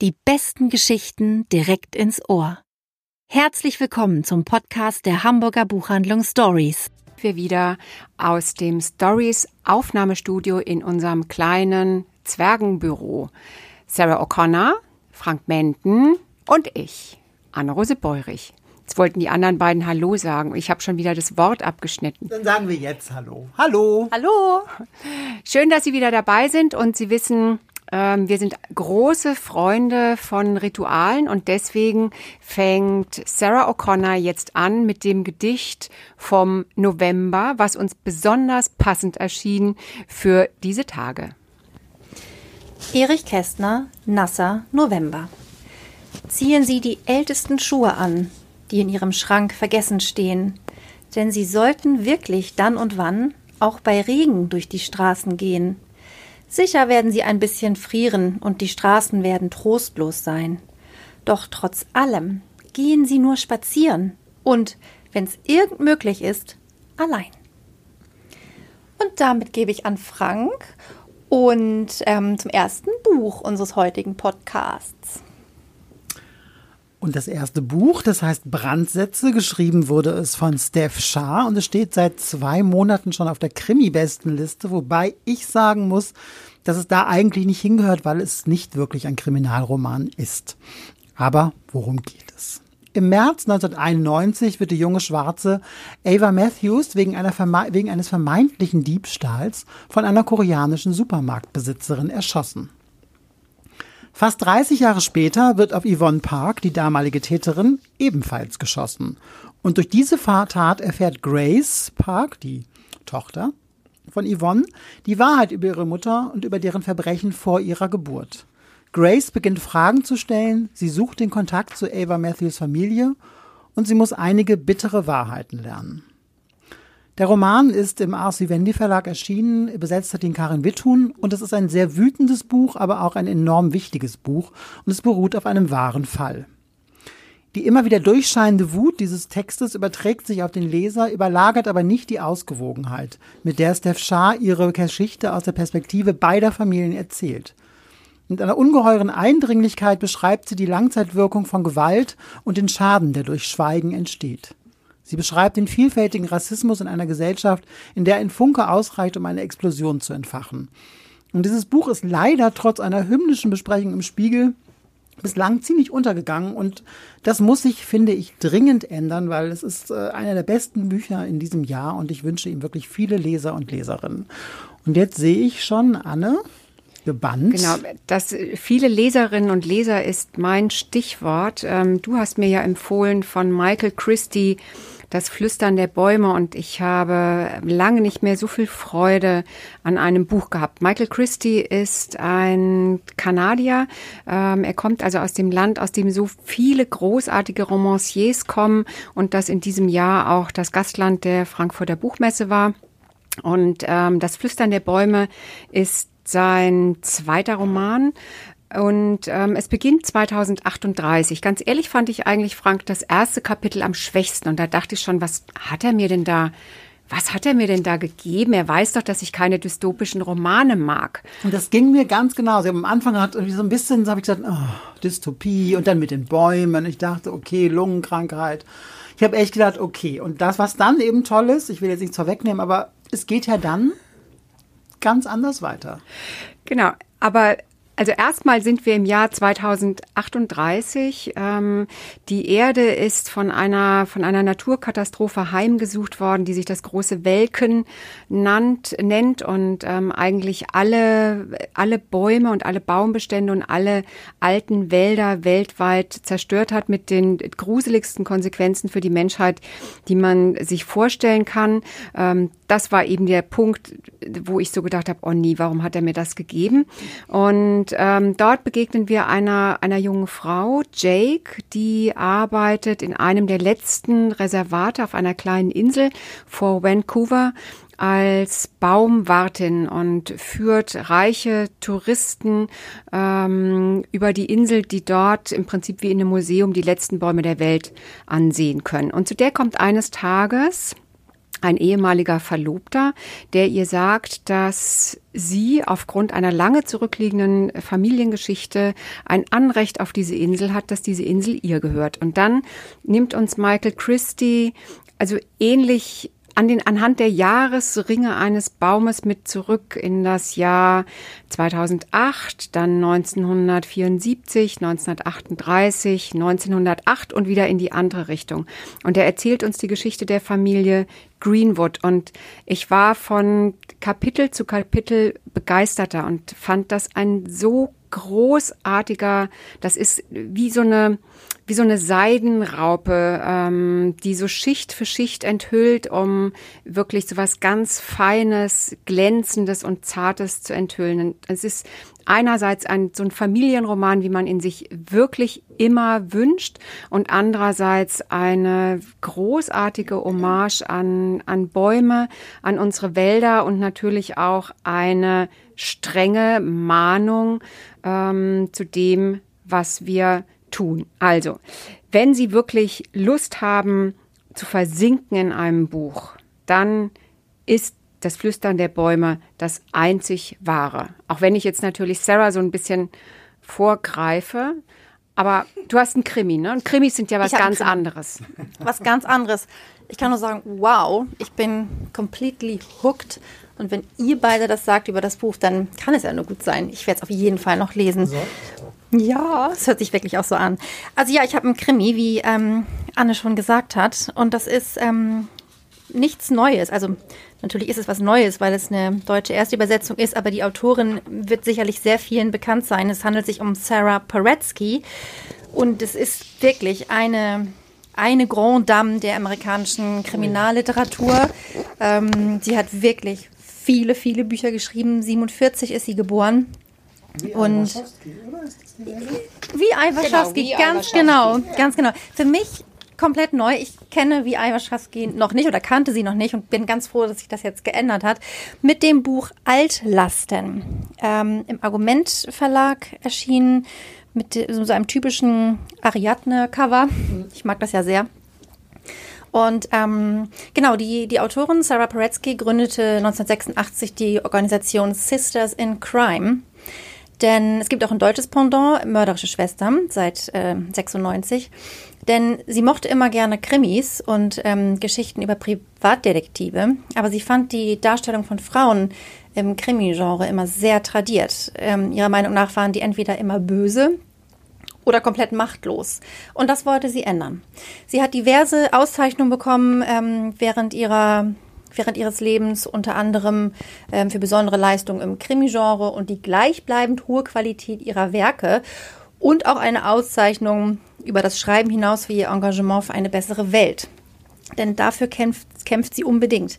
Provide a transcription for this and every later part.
Die besten Geschichten direkt ins Ohr. Herzlich willkommen zum Podcast der Hamburger Buchhandlung Stories. Wir wieder aus dem Stories Aufnahmestudio in unserem kleinen Zwergenbüro. Sarah O'Connor, Frank Menden und ich, Anne-Rose Beurich. Jetzt wollten die anderen beiden Hallo sagen. Ich habe schon wieder das Wort abgeschnitten. Dann sagen wir jetzt Hallo. Hallo. Hallo. Schön, dass Sie wieder dabei sind und Sie wissen, wir sind große Freunde von Ritualen und deswegen fängt Sarah O'Connor jetzt an mit dem Gedicht vom November, was uns besonders passend erschien für diese Tage. Erich Kästner, Nasser, November. Ziehen Sie die ältesten Schuhe an, die in Ihrem Schrank vergessen stehen, denn Sie sollten wirklich dann und wann auch bei Regen durch die Straßen gehen Sicher werden sie ein bisschen frieren und die Straßen werden trostlos sein. Doch trotz allem gehen sie nur spazieren und, wenn's irgend möglich ist, allein. Und damit gebe ich an Frank und ähm, zum ersten Buch unseres heutigen Podcasts. Und das erste Buch, das heißt Brandsätze, geschrieben wurde es von Steph Shah und es steht seit zwei Monaten schon auf der Krimi-Bestenliste, wobei ich sagen muss, dass es da eigentlich nicht hingehört, weil es nicht wirklich ein Kriminalroman ist. Aber worum geht es? Im März 1991 wird die junge Schwarze Ava Matthews wegen, wegen eines vermeintlichen Diebstahls von einer koreanischen Supermarktbesitzerin erschossen. Fast 30 Jahre später wird auf Yvonne Park, die damalige Täterin, ebenfalls geschossen. Und durch diese Tat erfährt Grace Park, die Tochter von Yvonne, die Wahrheit über ihre Mutter und über deren Verbrechen vor ihrer Geburt. Grace beginnt Fragen zu stellen, sie sucht den Kontakt zu Ava Matthews Familie und sie muss einige bittere Wahrheiten lernen. Der Roman ist im R.C. Wendy Verlag erschienen, übersetzt hat ihn Karin Witthuhn und es ist ein sehr wütendes Buch, aber auch ein enorm wichtiges Buch und es beruht auf einem wahren Fall. Die immer wieder durchscheinende Wut dieses Textes überträgt sich auf den Leser, überlagert aber nicht die Ausgewogenheit, mit der Steph Shah ihre Geschichte aus der Perspektive beider Familien erzählt. Mit einer ungeheuren Eindringlichkeit beschreibt sie die Langzeitwirkung von Gewalt und den Schaden, der durch Schweigen entsteht. Sie beschreibt den vielfältigen Rassismus in einer Gesellschaft, in der ein Funke ausreicht, um eine Explosion zu entfachen. Und dieses Buch ist leider trotz einer hymnischen Besprechung im Spiegel bislang ziemlich untergegangen und das muss sich, finde ich, dringend ändern, weil es ist äh, einer der besten Bücher in diesem Jahr und ich wünsche ihm wirklich viele Leser und Leserinnen. Und jetzt sehe ich schon, Anne, gebannt. Genau, das viele Leserinnen und Leser ist mein Stichwort. Ähm, du hast mir ja empfohlen von Michael Christie das Flüstern der Bäume und ich habe lange nicht mehr so viel Freude an einem Buch gehabt. Michael Christie ist ein Kanadier. Ähm, er kommt also aus dem Land, aus dem so viele großartige Romanciers kommen und das in diesem Jahr auch das Gastland der Frankfurter Buchmesse war. Und ähm, das Flüstern der Bäume ist sein zweiter Roman. Und ähm, es beginnt 2038. Ganz ehrlich fand ich eigentlich, Frank, das erste Kapitel am schwächsten. Und da dachte ich schon, was hat er mir denn da, was hat er mir denn da gegeben? Er weiß doch, dass ich keine dystopischen Romane mag. Und das ging mir ganz genau. am Anfang hat irgendwie so ein bisschen, so habe ich gesagt, oh, Dystopie und dann mit den Bäumen. Ich dachte, okay, Lungenkrankheit. Ich habe echt gedacht, okay. Und das, was dann eben toll ist, ich will jetzt nichts vorwegnehmen, aber es geht ja dann ganz anders weiter. Genau. Aber also erstmal sind wir im Jahr 2038. Ähm, die Erde ist von einer, von einer Naturkatastrophe heimgesucht worden, die sich das große Welken nannt, nennt und ähm, eigentlich alle, alle Bäume und alle Baumbestände und alle alten Wälder weltweit zerstört hat mit den gruseligsten Konsequenzen für die Menschheit, die man sich vorstellen kann. Ähm, das war eben der Punkt, wo ich so gedacht habe, oh nie, warum hat er mir das gegeben? Und ähm, dort begegnen wir einer, einer jungen Frau, Jake, die arbeitet in einem der letzten Reservate auf einer kleinen Insel vor Vancouver als Baumwartin und führt reiche Touristen ähm, über die Insel, die dort im Prinzip wie in einem Museum die letzten Bäume der Welt ansehen können. Und zu der kommt eines Tages ein ehemaliger Verlobter, der ihr sagt, dass sie aufgrund einer lange zurückliegenden Familiengeschichte ein Anrecht auf diese Insel hat, dass diese Insel ihr gehört. Und dann nimmt uns Michael Christie also ähnlich an den, anhand der Jahresringe eines Baumes mit zurück in das Jahr 2008, dann 1974, 1938, 1908 und wieder in die andere Richtung. Und er erzählt uns die Geschichte der Familie Greenwood. Und ich war von Kapitel zu Kapitel begeisterter und fand das ein so großartiger, das ist wie so eine, wie so eine Seidenraupe, ähm, die so Schicht für Schicht enthüllt, um wirklich so was ganz Feines, Glänzendes und Zartes zu enthüllen. es ist einerseits ein, so ein Familienroman, wie man ihn sich wirklich immer wünscht und andererseits eine großartige Hommage an, an Bäume, an unsere Wälder und natürlich auch eine strenge Mahnung ähm, zu dem, was wir tun. Also, wenn Sie wirklich Lust haben zu versinken in einem Buch, dann ist das Flüstern der Bäume das einzig wahre. Auch wenn ich jetzt natürlich Sarah so ein bisschen vorgreife. Aber du hast einen Krimi, ne? Und Krimis sind ja was ganz anderes. Was ganz anderes. Ich kann nur sagen, wow, ich bin completely hooked. Und wenn ihr beide das sagt über das Buch, dann kann es ja nur gut sein. Ich werde es auf jeden Fall noch lesen. So. Ja, es hört sich wirklich auch so an. Also ja, ich habe einen Krimi, wie ähm, Anne schon gesagt hat. Und das ist ähm, nichts Neues. Also natürlich ist es was Neues, weil es eine deutsche Erstübersetzung ist, aber die Autorin wird sicherlich sehr vielen bekannt sein. Es handelt sich um Sarah Paretsky. Und es ist wirklich eine eine Grand Dame der amerikanischen Kriminalliteratur. Ähm, sie hat wirklich viele, viele Bücher geschrieben. 47 ist sie geboren. Wie und wie Iwaszewski, genau, ganz genau, ganz genau. Für mich komplett neu. Ich kenne wie Iwaszewski noch nicht oder kannte sie noch nicht und bin ganz froh, dass sich das jetzt geändert hat. Mit dem Buch Altlasten ähm, im Argument Verlag erschienen mit so einem typischen Ariadne-Cover. Ich mag das ja sehr. Und ähm, genau, die, die Autorin Sarah Paretsky gründete 1986 die Organisation Sisters in Crime. Denn es gibt auch ein deutsches Pendant, Mörderische Schwestern, seit äh, 96. Denn sie mochte immer gerne Krimis und ähm, Geschichten über Privatdetektive. Aber sie fand die Darstellung von Frauen im Krimi-Genre immer sehr tradiert. Ähm, ihrer Meinung nach waren die entweder immer böse, oder komplett machtlos. Und das wollte sie ändern. Sie hat diverse Auszeichnungen bekommen ähm, während ihrer während ihres Lebens unter anderem ähm, für besondere Leistungen im Krimi-Genre und die gleichbleibend hohe Qualität ihrer Werke und auch eine Auszeichnung über das Schreiben hinaus wie ihr Engagement für eine bessere Welt. Denn dafür kämpft, kämpft sie unbedingt.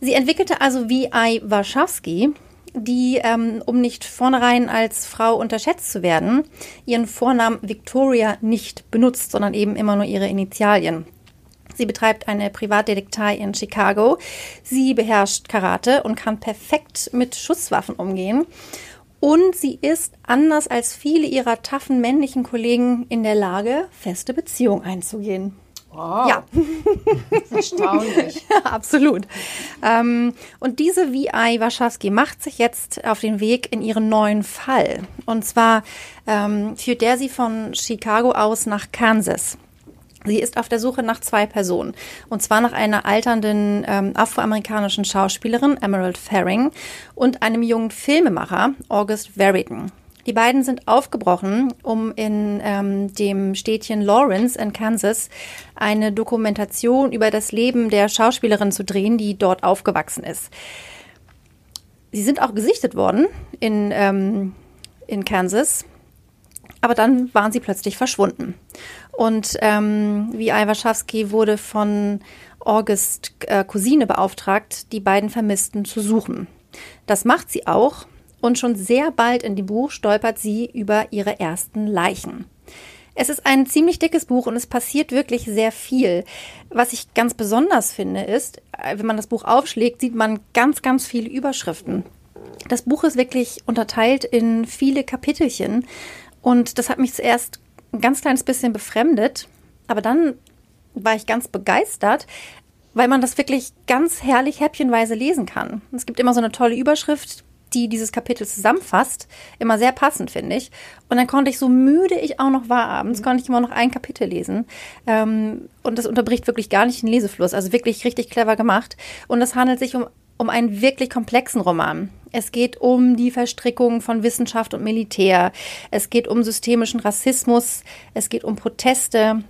Sie entwickelte also wie I. Warschawski die, ähm, um nicht vornherein als Frau unterschätzt zu werden, ihren Vornamen Victoria nicht benutzt, sondern eben immer nur ihre Initialien. Sie betreibt eine Privatdetektei in Chicago. Sie beherrscht Karate und kann perfekt mit Schusswaffen umgehen. Und sie ist, anders als viele ihrer taffen männlichen Kollegen, in der Lage, feste Beziehungen einzugehen. Wow. Ja. Erstaunlich. ja, absolut. Ähm, und diese VI Warschawski macht sich jetzt auf den Weg in ihren neuen Fall. Und zwar ähm, führt der sie von Chicago aus nach Kansas. Sie ist auf der Suche nach zwei Personen. Und zwar nach einer alternden ähm, afroamerikanischen Schauspielerin, Emerald Faring, und einem jungen Filmemacher, August Veritan. Die beiden sind aufgebrochen, um in ähm, dem Städtchen Lawrence in Kansas eine Dokumentation über das Leben der Schauspielerin zu drehen, die dort aufgewachsen ist. Sie sind auch gesichtet worden in, ähm, in Kansas, aber dann waren sie plötzlich verschwunden. Und ähm, wie Iwaszewski wurde von August äh, Cousine beauftragt, die beiden Vermissten zu suchen. Das macht sie auch und schon sehr bald in dem Buch stolpert sie über ihre ersten Leichen. Es ist ein ziemlich dickes Buch und es passiert wirklich sehr viel. Was ich ganz besonders finde, ist, äh, wenn man das Buch aufschlägt, sieht man ganz, ganz viele Überschriften. Das Buch ist wirklich unterteilt in viele Kapitelchen und das hat mich zuerst ein ganz kleines bisschen befremdet, aber dann war ich ganz begeistert, weil man das wirklich ganz herrlich häppchenweise lesen kann. Es gibt immer so eine tolle Überschrift, die dieses Kapitel zusammenfasst. Immer sehr passend, finde ich. Und dann konnte ich, so müde ich auch noch war abends, konnte ich immer noch ein Kapitel lesen. Ähm, und das unterbricht wirklich gar nicht den Lesefluss. Also wirklich richtig clever gemacht. Und es handelt sich um, um einen wirklich komplexen Roman. Es geht um die Verstrickung von Wissenschaft und Militär. Es geht um systemischen Rassismus. Es geht um Proteste.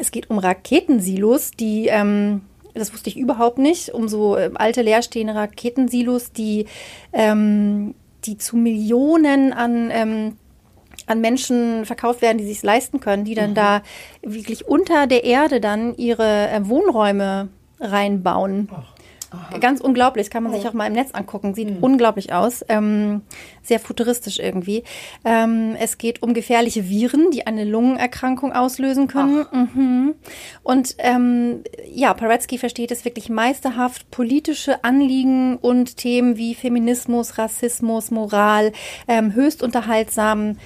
Es geht um Raketensilos, die ähm, das wusste ich überhaupt nicht, um so äh, alte leerstehende Raketensilos, die, ähm, die zu Millionen an, ähm, an Menschen verkauft werden, die sich leisten können, die dann mhm. da wirklich unter der Erde dann ihre äh, Wohnräume reinbauen. Ach. Aha. Ganz unglaublich, das kann man sich auch mal im Netz angucken. Sieht mhm. unglaublich aus, ähm, sehr futuristisch irgendwie. Ähm, es geht um gefährliche Viren, die eine Lungenerkrankung auslösen können. Mhm. Und ähm, ja, Paretsky versteht es wirklich meisterhaft, politische Anliegen und Themen wie Feminismus, Rassismus, Moral ähm, höchst unterhaltsam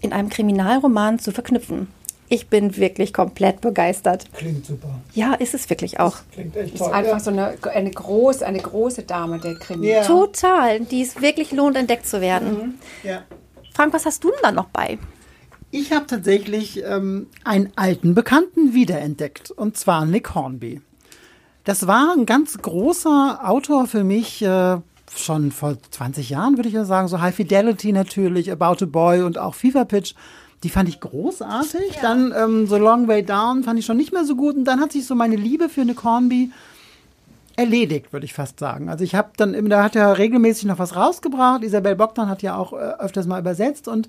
in einem Kriminalroman zu verknüpfen. Ich bin wirklich komplett begeistert. Klingt super. Ja, ist es wirklich auch. Das klingt echt toll. Ist einfach ja. so eine, eine, groß, eine große Dame, der Krimi. Ja. Total, die es wirklich lohnt, entdeckt zu werden. Mhm. Ja. Frank, was hast du denn da noch bei? Ich habe tatsächlich ähm, einen alten Bekannten wiederentdeckt, und zwar Nick Hornby. Das war ein ganz großer Autor für mich, äh, schon vor 20 Jahren, würde ich ja sagen. So High Fidelity natürlich, About a Boy und auch Fever Pitch die fand ich großartig. Ja. Dann ähm, so Long Way Down fand ich schon nicht mehr so gut. Und dann hat sich so meine Liebe für eine Cornby erledigt, würde ich fast sagen. Also ich habe dann, da hat er regelmäßig noch was rausgebracht. Isabel Bogdan hat ja auch äh, öfters mal übersetzt und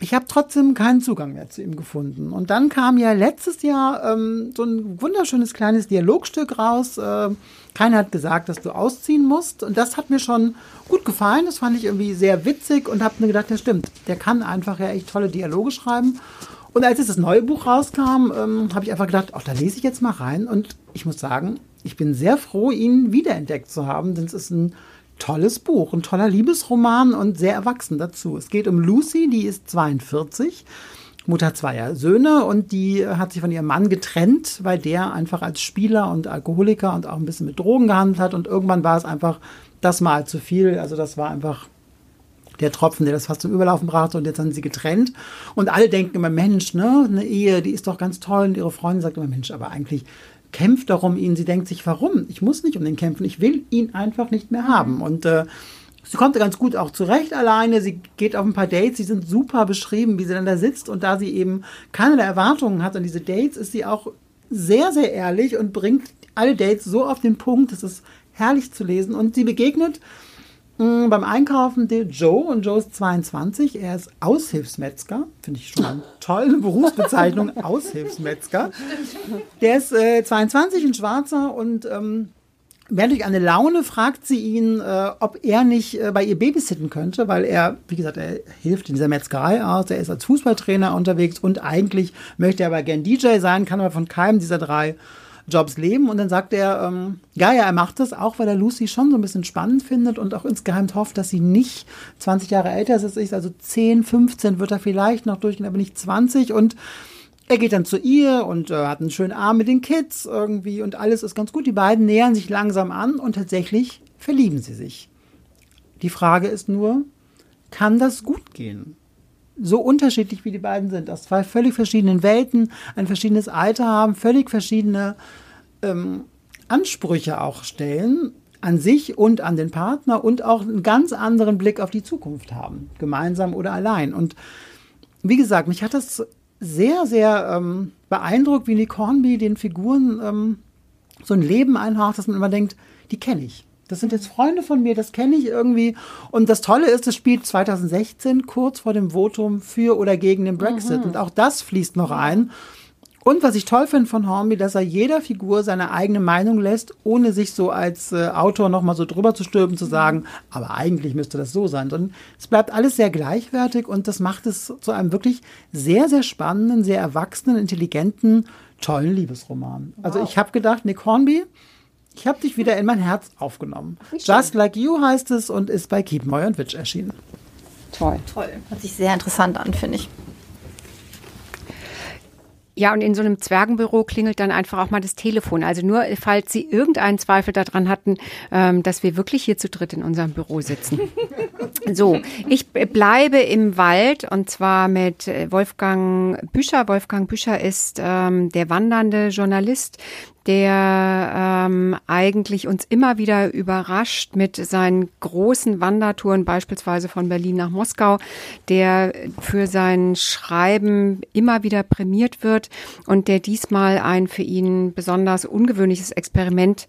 ich habe trotzdem keinen Zugang mehr zu ihm gefunden. Und dann kam ja letztes Jahr ähm, so ein wunderschönes kleines Dialogstück raus. Äh, keiner hat gesagt, dass du ausziehen musst. Und das hat mir schon gut gefallen. Das fand ich irgendwie sehr witzig und habe mir gedacht, das stimmt. Der kann einfach ja echt tolle Dialoge schreiben. Und als jetzt das neue Buch rauskam, ähm, habe ich einfach gedacht, ach, da lese ich jetzt mal rein. Und ich muss sagen, ich bin sehr froh, ihn wiederentdeckt zu haben, denn es ist ein tolles Buch, ein toller Liebesroman und sehr erwachsen dazu. Es geht um Lucy, die ist 42, Mutter zweier Söhne und die hat sich von ihrem Mann getrennt, weil der einfach als Spieler und Alkoholiker und auch ein bisschen mit Drogen gehandelt hat und irgendwann war es einfach das mal zu viel. Also das war einfach der Tropfen, der das fast zum Überlaufen brachte und jetzt sind sie getrennt. Und alle denken immer, Mensch, ne, eine Ehe, die ist doch ganz toll. Und ihre Freundin sagt immer, Mensch, aber eigentlich kämpft darum ihn. Sie denkt sich, warum? Ich muss nicht um den kämpfen. Ich will ihn einfach nicht mehr haben. Und äh, sie kommt ganz gut auch zurecht alleine. Sie geht auf ein paar Dates. Sie sind super beschrieben, wie sie dann da sitzt. Und da sie eben keine Erwartungen hat an diese Dates, ist sie auch sehr, sehr ehrlich und bringt alle Dates so auf den Punkt. Es ist herrlich zu lesen. Und sie begegnet beim Einkaufen der Joe und Joe ist 22. Er ist Aushilfsmetzger. Finde ich schon eine tolle Berufsbezeichnung. Aushilfsmetzger. Der ist äh, 22, ein Schwarzer und ähm, Mehr durch eine Laune fragt sie ihn, äh, ob er nicht äh, bei ihr babysitten könnte, weil er, wie gesagt, er hilft in dieser Metzgerei aus, er ist als Fußballtrainer unterwegs und eigentlich möchte er aber gern DJ sein, kann aber von keinem dieser drei Jobs leben. Und dann sagt er, ähm, ja, ja, er macht das auch, weil er Lucy schon so ein bisschen spannend findet und auch insgeheim hofft, dass sie nicht 20 Jahre älter ist als ich, also 10, 15 wird er vielleicht noch durchgehen, aber nicht 20. Und er geht dann zu ihr und äh, hat einen schönen Abend mit den Kids irgendwie und alles ist ganz gut. Die beiden nähern sich langsam an und tatsächlich verlieben sie sich. Die Frage ist nur, kann das gut gehen? So unterschiedlich wie die beiden sind, aus zwei völlig verschiedenen Welten, ein verschiedenes Alter haben, völlig verschiedene ähm, Ansprüche auch stellen an sich und an den Partner und auch einen ganz anderen Blick auf die Zukunft haben, gemeinsam oder allein. Und wie gesagt, mich hat das sehr, sehr ähm, beeindruckt, wie Nick Hornby den Figuren ähm, so ein Leben einhaucht, dass man immer denkt, die kenne ich. Das sind jetzt Freunde von mir, das kenne ich irgendwie. Und das Tolle ist, es spielt 2016 kurz vor dem Votum für oder gegen den Brexit. Mhm. Und auch das fließt noch ein. Und was ich toll finde von Hornby, dass er jeder Figur seine eigene Meinung lässt, ohne sich so als äh, Autor nochmal so drüber zu stülpen, zu sagen, aber eigentlich müsste das so sein. Sondern es bleibt alles sehr gleichwertig und das macht es zu einem wirklich sehr, sehr spannenden, sehr erwachsenen, intelligenten, tollen Liebesroman. Also wow. Also ich habe gedacht, Nick Hornby, ich habe dich wieder in mein Herz aufgenommen. Just Like You heißt es und ist bei Keep Moy und Witch erschienen. Toll. Toll. Hört sich sehr interessant an, finde ich. Ja, und in so einem Zwergenbüro klingelt dann einfach auch mal das Telefon. Also nur, falls Sie irgendeinen Zweifel daran hatten, ähm, dass wir wirklich hier zu dritt in unserem Büro sitzen. so, ich bleibe im Wald und zwar mit äh, Wolfgang Büscher. Wolfgang Büscher ist ähm, der wandernde Journalist, der ähm, eigentlich uns immer wieder überrascht mit seinen großen Wandertouren, beispielsweise von Berlin nach Moskau, der für sein Schreiben immer wieder prämiert wird und der diesmal ein für ihn besonders ungewöhnliches Experiment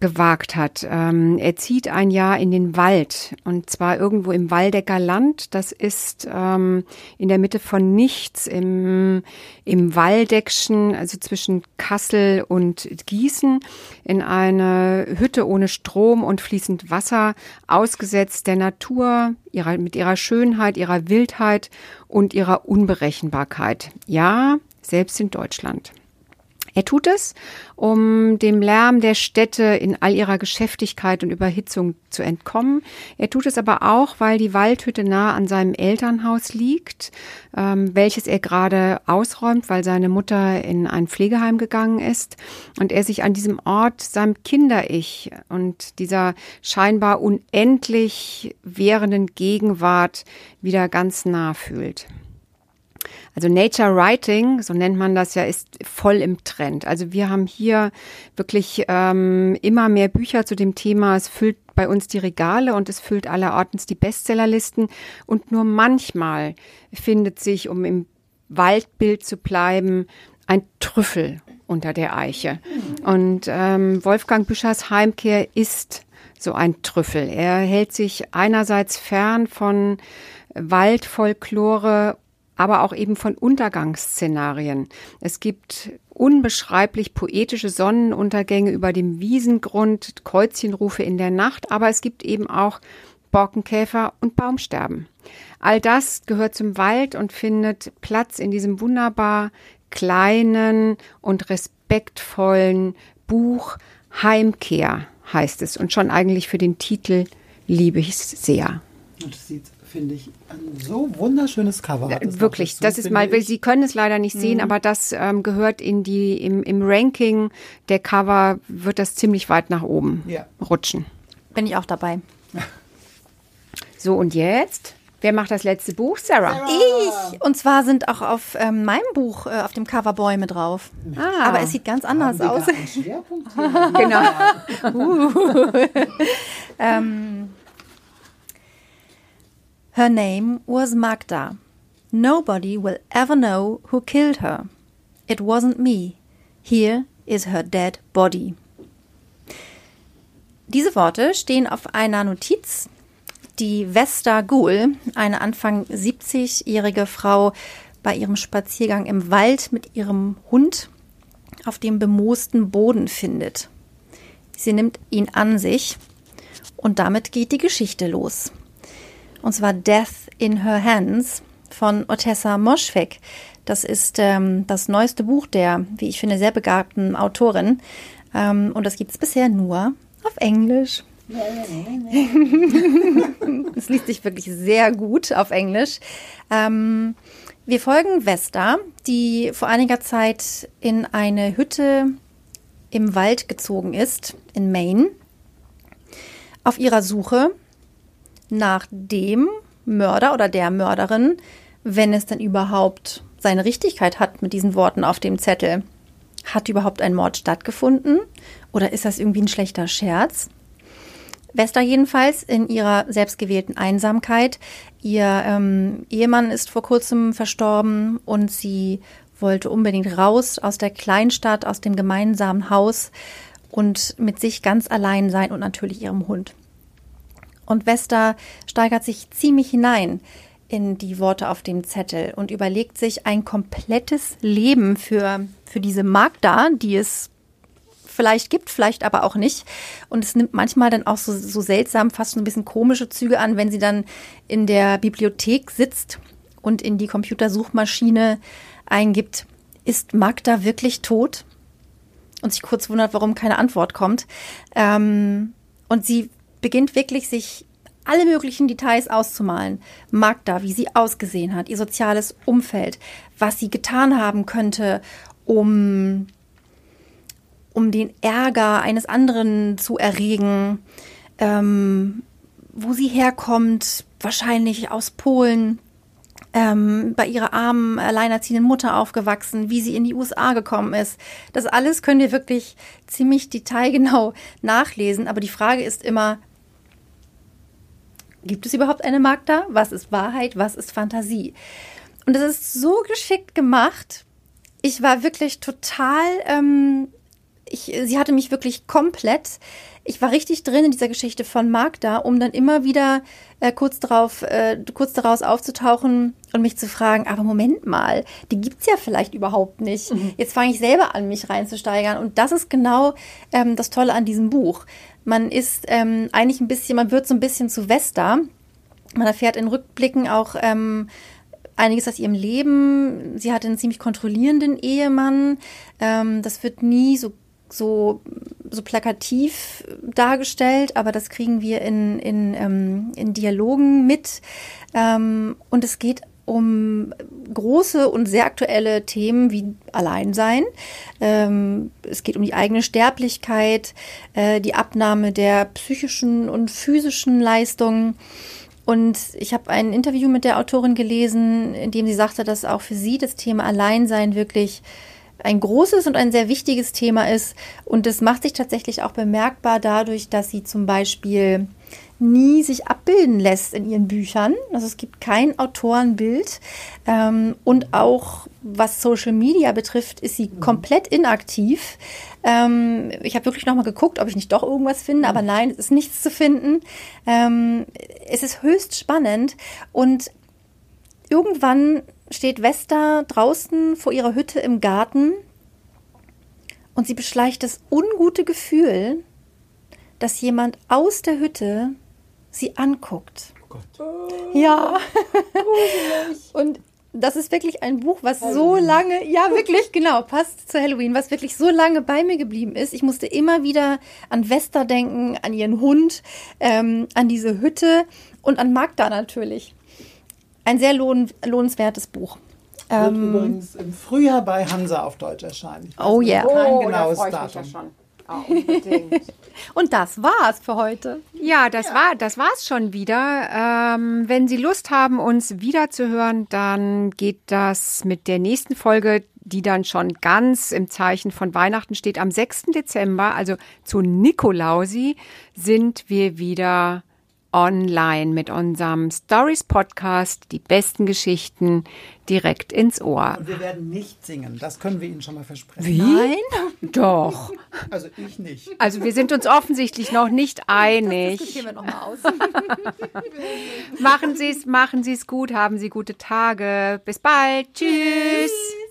gewagt hat. Ähm, er zieht ein Jahr in den Wald und zwar irgendwo im Waldecker Land. Das ist ähm, in der Mitte von nichts im, im Waldeckschen, also zwischen Kassel und Gießen, in eine Hütte ohne Strom und fließend Wasser, ausgesetzt der Natur, ihrer, mit ihrer Schönheit, ihrer Wildheit und ihrer Unberechenbarkeit. Ja, selbst in Deutschland. Er tut es, um dem Lärm der Städte in all ihrer Geschäftigkeit und Überhitzung zu entkommen. Er tut es aber auch, weil die Waldhütte nah an seinem Elternhaus liegt, ähm, welches er gerade ausräumt, weil seine Mutter in ein Pflegeheim gegangen ist und er sich an diesem Ort seinem Kinder-Ich und dieser scheinbar unendlich währenden Gegenwart wieder ganz nah fühlt. Also Nature Writing, so nennt man das ja, ist voll im Trend. Also wir haben hier wirklich ähm, immer mehr Bücher zu dem Thema. Es füllt bei uns die Regale und es füllt allerortens die Bestsellerlisten. Und nur manchmal findet sich, um im Waldbild zu bleiben, ein Trüffel unter der Eiche. Und ähm, Wolfgang Büschers Heimkehr ist so ein Trüffel. Er hält sich einerseits fern von Waldfolklore aber auch eben von Untergangsszenarien. Es gibt unbeschreiblich poetische Sonnenuntergänge über dem Wiesengrund, Kreuzchenrufe in der Nacht, aber es gibt eben auch Borkenkäfer und Baumsterben. All das gehört zum Wald und findet Platz in diesem wunderbar kleinen und respektvollen Buch Heimkehr heißt es und schon eigentlich für den Titel liebe ich es sehr. Es sieht finde ich, ein so wunderschönes Cover. Hat Wirklich, dazu, das ist mal, ich. Sie können es leider nicht mhm. sehen, aber das ähm, gehört in die, im, im Ranking der Cover wird das ziemlich weit nach oben ja. rutschen. Bin ich auch dabei. So, und jetzt? Wer macht das letzte Buch? Sarah. Sarah. Ich. Und zwar sind auch auf ähm, meinem Buch äh, auf dem Cover Bäume drauf. Ah. Aber es sieht ganz anders aus. genau. uh. ähm, Her name was Magda. Nobody will ever know who killed her. It wasn't me. Here is her dead body. Diese Worte stehen auf einer Notiz, die Vesta Gould, eine Anfang 70-jährige Frau, bei ihrem Spaziergang im Wald mit ihrem Hund auf dem bemoosten Boden findet. Sie nimmt ihn an sich und damit geht die Geschichte los und zwar Death in Her Hands von Otessa Moschweg. Das ist ähm, das neueste Buch der, wie ich finde, sehr begabten Autorin. Ähm, und das gibt es bisher nur auf Englisch. Es liest sich wirklich sehr gut auf Englisch. Ähm, wir folgen Vesta, die vor einiger Zeit in eine Hütte im Wald gezogen ist, in Maine, auf ihrer Suche nach dem Mörder oder der Mörderin, wenn es denn überhaupt seine Richtigkeit hat mit diesen Worten auf dem Zettel. Hat überhaupt ein Mord stattgefunden oder ist das irgendwie ein schlechter Scherz? Vesta jedenfalls in ihrer selbstgewählten Einsamkeit. Ihr ähm, Ehemann ist vor kurzem verstorben und sie wollte unbedingt raus aus der Kleinstadt, aus dem gemeinsamen Haus und mit sich ganz allein sein und natürlich ihrem Hund. Und Vesta steigert sich ziemlich hinein in die Worte auf dem Zettel und überlegt sich ein komplettes Leben für, für diese Magda, die es vielleicht gibt, vielleicht aber auch nicht. Und es nimmt manchmal dann auch so, so seltsam, fast so ein bisschen komische Züge an, wenn sie dann in der Bibliothek sitzt und in die Computersuchmaschine eingibt, ist Magda wirklich tot? Und sich kurz wundert, warum keine Antwort kommt. Ähm, und sie beginnt wirklich sich alle möglichen Details auszumalen. Magda, wie sie ausgesehen hat, ihr soziales Umfeld, was sie getan haben könnte, um, um den Ärger eines anderen zu erregen, ähm, wo sie herkommt, wahrscheinlich aus Polen, ähm, bei ihrer armen, alleinerziehenden Mutter aufgewachsen, wie sie in die USA gekommen ist. Das alles könnt ihr wirklich ziemlich detailgenau nachlesen. Aber die Frage ist immer, gibt es überhaupt eine Magda? Was ist Wahrheit? Was ist Fantasie? Und es ist so geschickt gemacht. Ich war wirklich total, ähm, ich, sie hatte mich wirklich komplett ich war richtig drin in dieser Geschichte von Magda, um dann immer wieder äh, kurz darauf, äh, kurz daraus aufzutauchen und mich zu fragen, aber Moment mal, die gibt's ja vielleicht überhaupt nicht. Mhm. Jetzt fange ich selber an, mich reinzusteigern. Und das ist genau ähm, das Tolle an diesem Buch. Man ist ähm, eigentlich ein bisschen, man wird so ein bisschen zu Vesta. Man erfährt in Rückblicken auch ähm, einiges aus ihrem Leben. Sie hatte einen ziemlich kontrollierenden Ehemann. Ähm, das wird nie so so, so plakativ dargestellt, aber das kriegen wir in, in, ähm, in Dialogen mit. Ähm, und es geht um große und sehr aktuelle Themen wie Alleinsein. Ähm, es geht um die eigene Sterblichkeit, äh, die Abnahme der psychischen und physischen Leistungen. Und ich habe ein Interview mit der Autorin gelesen, in dem sie sagte, dass auch für sie das Thema Alleinsein wirklich ein großes und ein sehr wichtiges Thema ist. Und es macht sich tatsächlich auch bemerkbar dadurch, dass sie zum Beispiel nie sich abbilden lässt in ihren Büchern. Also es gibt kein Autorenbild. Ähm, und auch was Social Media betrifft, ist sie mhm. komplett inaktiv. Ähm, ich habe wirklich nochmal geguckt, ob ich nicht doch irgendwas finde, aber nein, es ist nichts zu finden. Ähm, es ist höchst spannend und irgendwann steht Vesta draußen vor ihrer Hütte im Garten und sie beschleicht das ungute Gefühl, dass jemand aus der Hütte sie anguckt. Oh Gott. Ja. und das ist wirklich ein Buch, was Halloween. so lange, ja wirklich, genau, passt zu Halloween, was wirklich so lange bei mir geblieben ist. Ich musste immer wieder an Vesta denken, an ihren Hund, ähm, an diese Hütte und an Magda natürlich ein sehr lohn, lohnenswertes Buch. Wird ähm, übrigens im Frühjahr bei Hansa auf Deutsch erscheinen. Oh ja. Yeah. Kein oh, genaues da Datum. Ja schon. Oh, Und das war's für heute. Ja, das ja. war das war's schon wieder. Ähm, wenn Sie Lust haben, uns wiederzuhören, dann geht das mit der nächsten Folge, die dann schon ganz im Zeichen von Weihnachten steht. Am 6. Dezember, also zu Nikolausi, sind wir wieder online mit unserem Stories Podcast die besten Geschichten direkt ins Ohr. Und wir werden nicht singen, das können wir Ihnen schon mal versprechen. Wie? Nein? Doch. Also ich nicht. Also wir sind uns offensichtlich noch nicht einig. Das wir noch mal aus. machen Sie es, machen Sie es gut, haben Sie gute Tage. Bis bald. Tschüss. Tschüss.